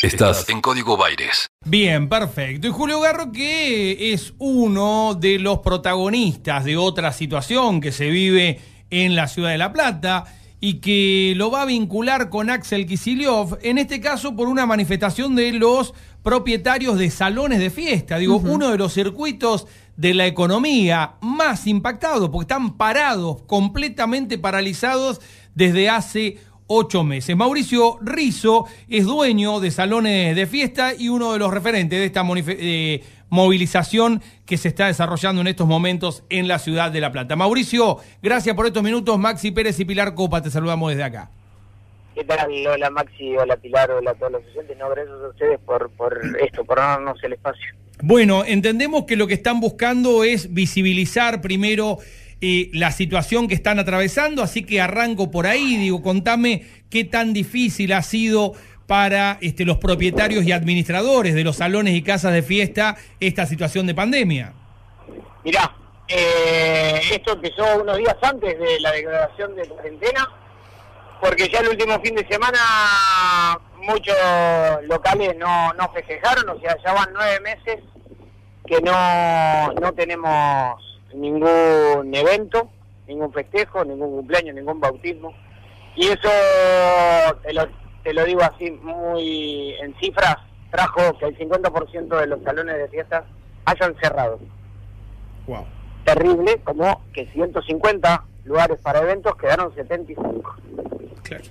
Estás en Código Baires. Bien, perfecto. Y Julio Garro, que es uno de los protagonistas de otra situación que se vive en la ciudad de La Plata y que lo va a vincular con Axel Kicillof, en este caso por una manifestación de los propietarios de salones de fiesta. Digo, uno de los circuitos de la economía más impactados, porque están parados, completamente paralizados desde hace ocho meses. Mauricio Rizo es dueño de salones de fiesta y uno de los referentes de esta eh, movilización que se está desarrollando en estos momentos en la ciudad de La Plata. Mauricio, gracias por estos minutos. Maxi Pérez y Pilar Copa, te saludamos desde acá. ¿Qué tal? Hola Maxi, hola Pilar, hola a todos los oyentes. No, gracias a ustedes por, por esto, por darnos el espacio. Bueno, entendemos que lo que están buscando es visibilizar primero eh, la situación que están atravesando, así que arranco por ahí, digo, contame qué tan difícil ha sido para este, los propietarios y administradores de los salones y casas de fiesta esta situación de pandemia. Mirá, eh, esto empezó unos días antes de la declaración de cuarentena, porque ya el último fin de semana muchos locales no, no festejaron, o sea, ya van nueve meses que no, no tenemos ningún evento, ningún festejo, ningún cumpleaños, ningún bautismo. Y eso, te lo, te lo digo así muy en cifras, trajo que el 50% de los salones de fiestas hayan cerrado. Wow. Terrible, como que 150 lugares para eventos quedaron 75. Claro.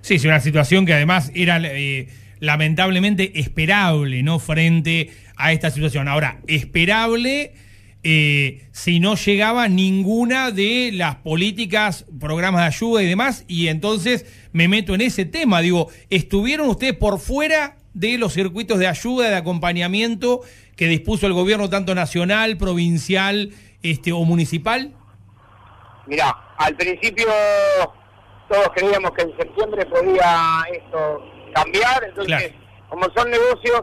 Sí, es una situación que además era eh, lamentablemente esperable, ¿no? Frente a esta situación. Ahora, esperable eh, si no llegaba ninguna de las políticas, programas de ayuda y demás, y entonces me meto en ese tema. Digo, ¿estuvieron ustedes por fuera de los circuitos de ayuda, de acompañamiento que dispuso el gobierno tanto nacional, provincial este, o municipal? Mirá, al principio todos creíamos que en septiembre podía esto cambiar, entonces como son negocios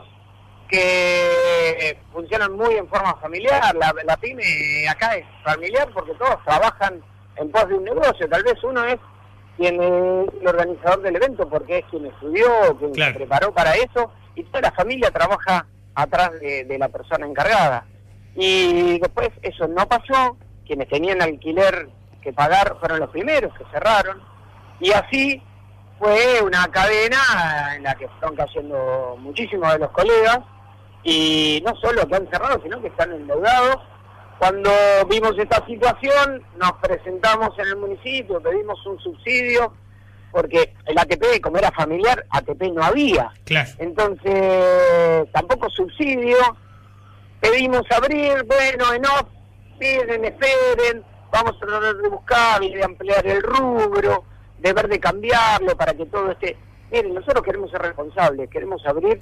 que funcionan muy en forma familiar. La, la pyme acá es familiar porque todos trabajan en pos de un negocio. Tal vez uno es quien es el organizador del evento porque es quien estudió, quien se preparó para eso, y toda la familia trabaja atrás de, la persona encargada. Y después eso no pasó, quienes tenían alquiler que pagar fueron los primeros que cerraron, y así fue una cadena en la que están cayendo muchísimos de los colegas, y no solo que han cerrado, sino que están endeudados. Cuando vimos esta situación, nos presentamos en el municipio, pedimos un subsidio, porque el ATP, como era familiar, ATP no había. Entonces, tampoco subsidio. Pedimos abrir, bueno, en off, piden, esperen, vamos a tratar de buscar y de ampliar el rubro, de ver de cambiarlo para que todo esté... Miren, nosotros queremos ser responsables, queremos abrir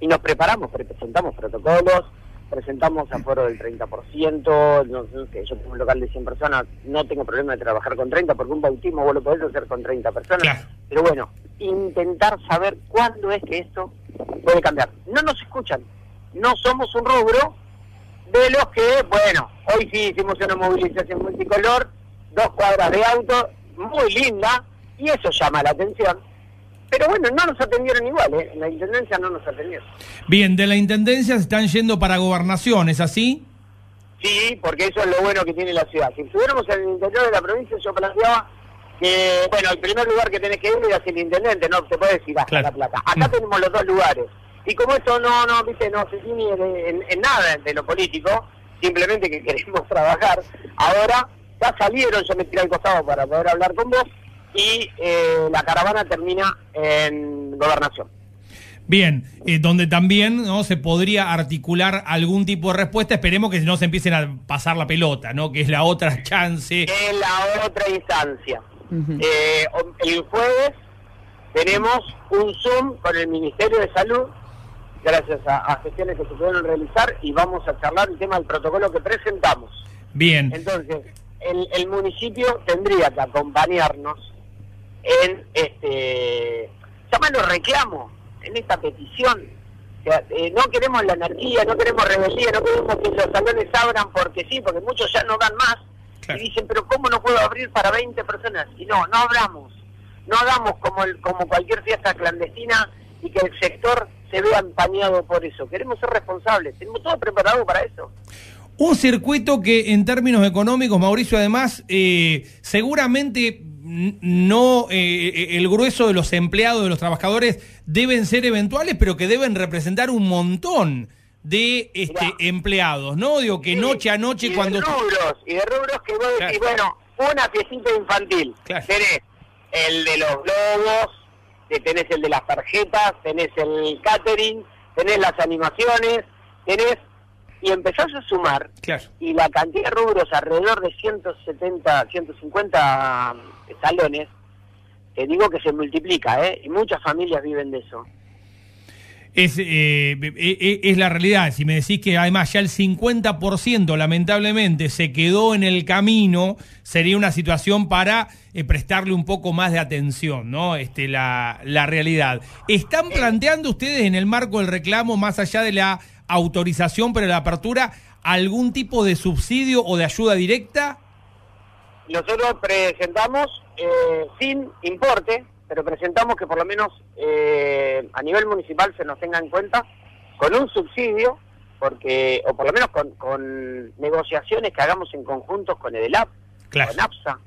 y nos preparamos, presentamos protocolos, presentamos aforo del 30%, no, que yo tengo un local de 100 personas, no tengo problema de trabajar con 30, porque un bautismo vos lo podés hacer con 30 personas, pero bueno, intentar saber cuándo es que esto puede cambiar. No nos escuchan, no somos un rubro de los que, bueno, hoy sí hicimos una movilización multicolor, dos cuadras de auto, muy linda, y eso llama la atención pero bueno, no nos atendieron igual, ¿eh? La Intendencia no nos atendieron. Bien, de la Intendencia se están yendo para gobernación, ¿es así? Sí, porque eso es lo bueno que tiene la ciudad. Si estuviéramos en el interior de la provincia, yo planteaba que, bueno, el primer lugar que tenés que ir es el intendente, no te puedes ir hasta La Plata. Acá mm. tenemos los dos lugares. Y como esto no, no, viste, no se tiene en, en, nada de lo político, simplemente que queremos trabajar, ahora ya salieron, yo me tiré al costado para poder hablar con vos, y eh, la caravana termina en gobernación. Bien, eh, donde también no se podría articular algún tipo de respuesta, esperemos que no se empiecen a pasar la pelota, ¿no? Que es la otra chance. Es la otra instancia. Eh, el jueves tenemos un Zoom con el Ministerio de Salud, gracias a, gestiones que se pudieron realizar, y vamos a charlar el tema del protocolo que presentamos. Bien. Entonces, el, el municipio tendría que acompañarnos en este llámalo reclamo, en esta petición. Eh, no queremos la anarquía, no queremos rebeldía, no queremos que los salones abran porque sí, porque muchos ya no dan más. Y dicen, pero ¿cómo no puedo abrir para 20 personas? Y no, no abramos. No damos como, el, como cualquier fiesta clandestina y que el sector se vea empañado por eso. Queremos ser responsables, tenemos todo preparado para eso. Un circuito que en términos económicos, Mauricio, además, eh, seguramente no eh, el grueso de los empleados, de los trabajadores, deben ser eventuales, pero que deben representar un montón de este, empleados, ¿no? Digo que noche a noche y cuando... De rubros, y de rubros que vos decís, bueno, una fiestita infantil. Tenés el de los globos, tenés el de las tarjetas, tenés el catering, tenés las animaciones, tenés y empezás a sumar y la cantidad de rubros alrededor de 170, 150 salones, te digo que se multiplica, ¿eh? Y muchas familias viven de eso. Es, eh, eh, eh, es la realidad. Si me decís que además ya el 50% lamentablemente se quedó en el camino, sería una situación para prestarle un poco más de atención, ¿no? Este, la, la realidad. ¿Están planteando ustedes en el marco del reclamo, más allá de la autorización para la apertura, algún tipo de subsidio o de ayuda directa? Nosotros presentamos sin importe, pero presentamos que por lo menos eh, a nivel municipal se nos tenga en cuenta con un subsidio, porque o por lo menos con, negociaciones que hagamos en conjunto con EDELAP, con APSA,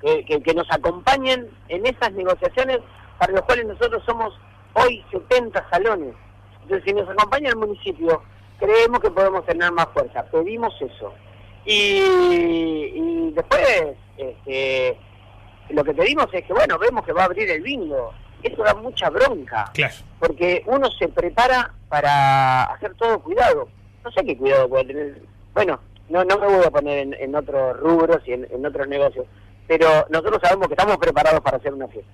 que, que, nos acompañen en esas negociaciones para los cuales nosotros somos hoy 70 salones. Entonces, si nos acompaña el municipio, creemos que podemos tener más fuerza. Pedimos eso. Y, y después, este, lo que pedimos es que, bueno, vemos que va a abrir el bingo. Eso da mucha bronca. Claro. Porque uno se prepara para hacer todo cuidado. No sé qué cuidado puede tener. Bueno, no, no me voy a poner en, otros rubros y en, otros negocios. Pero nosotros sabemos que estamos preparados para hacer una fiesta.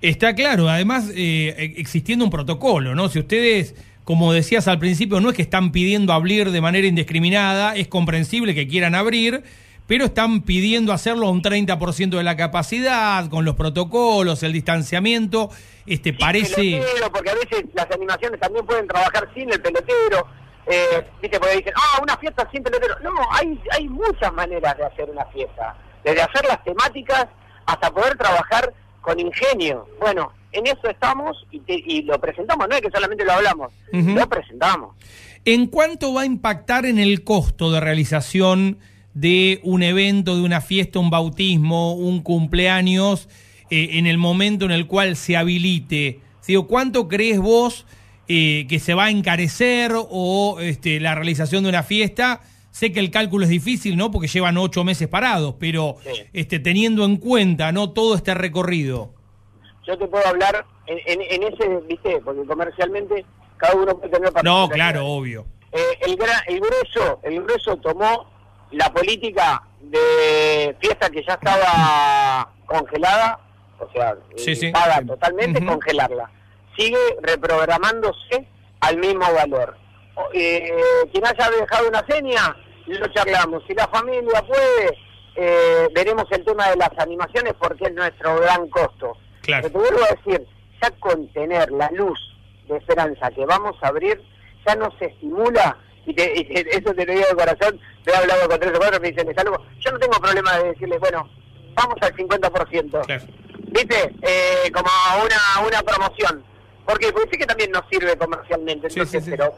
Está claro, además eh, existiendo un protocolo, ¿no? Si ustedes, como decías al principio, no es que están pidiendo abrir de manera indiscriminada, es comprensible que quieran abrir, pero están pidiendo hacerlo a un 30% de la capacidad, con los protocolos, el distanciamiento. Este parece. porque a veces las animaciones también pueden trabajar sin el pelotero. Eh, ¿Viste? Porque dicen, ah, una fiesta sin pelotero. No, hay, hay muchas maneras de hacer una fiesta. Desde hacer las temáticas hasta poder trabajar con ingenio. Bueno, en eso estamos y, y lo presentamos, no es que solamente lo hablamos, lo presentamos. ¿En cuánto va a impactar en el costo de realización de un evento, de una fiesta, un bautismo, un cumpleaños, eh, en el momento en el cual se habilite? ¿Cuánto crees vos eh, que se va a encarecer o este, la realización de una fiesta? Sé que el cálculo es difícil, ¿no? Porque llevan ocho meses parados, pero este, teniendo en cuenta, ¿no? Todo este recorrido. Yo te puedo hablar en, ese, ¿viste? Porque comercialmente cada uno puede tener... No, claro, obvio. Eh, el, el grueso, el grueso tomó la política de fiesta que ya estaba congelada, o sea, sí, paga totalmente, congelarla. Sigue reprogramándose al mismo valor. Eh, quien haya dejado una seña, lo charlamos. Si la familia puede, eh, veremos el tema de las animaciones porque es nuestro gran costo. Claro. Pero te vuelvo a decir, ya con tener la luz de esperanza que vamos a abrir, ya nos estimula y, eso te lo digo de corazón, me he hablado con tres o cuatro, me dicen, es algo, yo no tengo problema de decirles, bueno, vamos al 50%. ¿Viste? Eh, como una, una promoción. Porque, pues sí que también nos sirve comercialmente, entonces, sí, pero...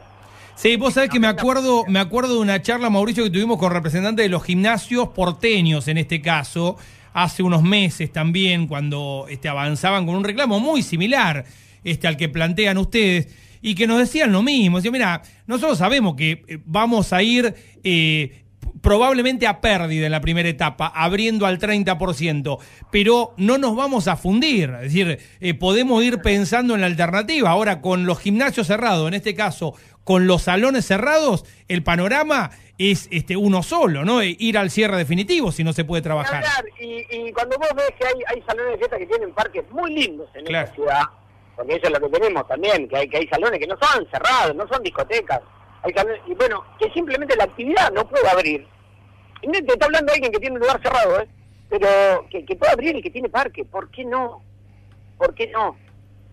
Sí, vos sabés que me acuerdo, me acuerdo de una charla, Mauricio, que tuvimos con representantes de los gimnasios porteños en este caso, hace unos meses también, cuando este, avanzaban con un reclamo muy similar este, al que plantean ustedes y que nos decían lo mismo. Decían, mira, nosotros sabemos que eh, vamos a ir eh, probablemente a pérdida en la primera etapa, abriendo al 30%, pero no nos vamos a fundir. Es decir, eh, podemos ir pensando en la alternativa. Ahora, con los gimnasios cerrados, en este caso, con los salones cerrados, el panorama es este uno solo, ¿no? Ir al cierre definitivo si no se puede trabajar. Y, cuando vos ves que hay, salones de fiesta que tienen parques muy lindos en esta ciudad, porque eso es lo que tenemos también, que hay, que hay salones que no son cerrados, no son discotecas, hay y bueno, que simplemente la actividad no puede abrir. Y te está hablando alguien que tiene un lugar cerrado, ¿eh? pero que, puede abrir y que tiene parque, ¿por qué no? ¿Por qué no?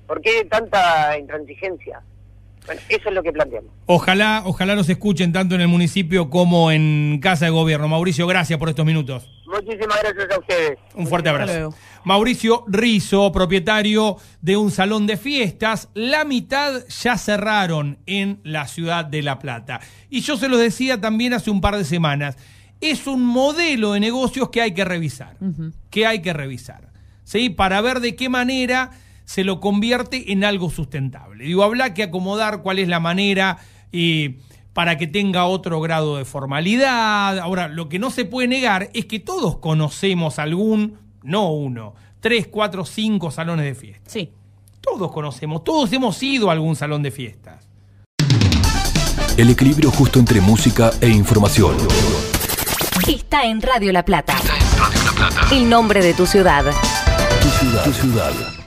¿Por qué tanta intransigencia? Bueno, eso es lo que planteamos. Ojalá, ojalá nos escuchen tanto en el municipio como en Casa de Gobierno. Mauricio, gracias por estos minutos. Muchísimas gracias a ustedes. Un fuerte abrazo. Mauricio Rizo, propietario de un salón de fiestas. La mitad ya cerraron en la ciudad de La Plata. Y yo se lo decía también hace un par de semanas. Es un modelo de negocios que hay que revisar. Que hay que revisar. ¿sí? Para ver de qué manera se lo convierte en algo sustentable. Digo, habla que acomodar cuál es la manera y para que tenga otro grado de formalidad. Ahora, lo que no se puede negar es que todos conocemos algún, no uno, tres, cuatro, cinco salones de fiesta. Sí. Todos conocemos, todos hemos ido a algún salón de fiestas. El equilibrio justo entre música e información. Está en Radio La Plata. Está en Radio La Plata. El nombre de tu ciudad. Tu ciudad. Tu ciudad.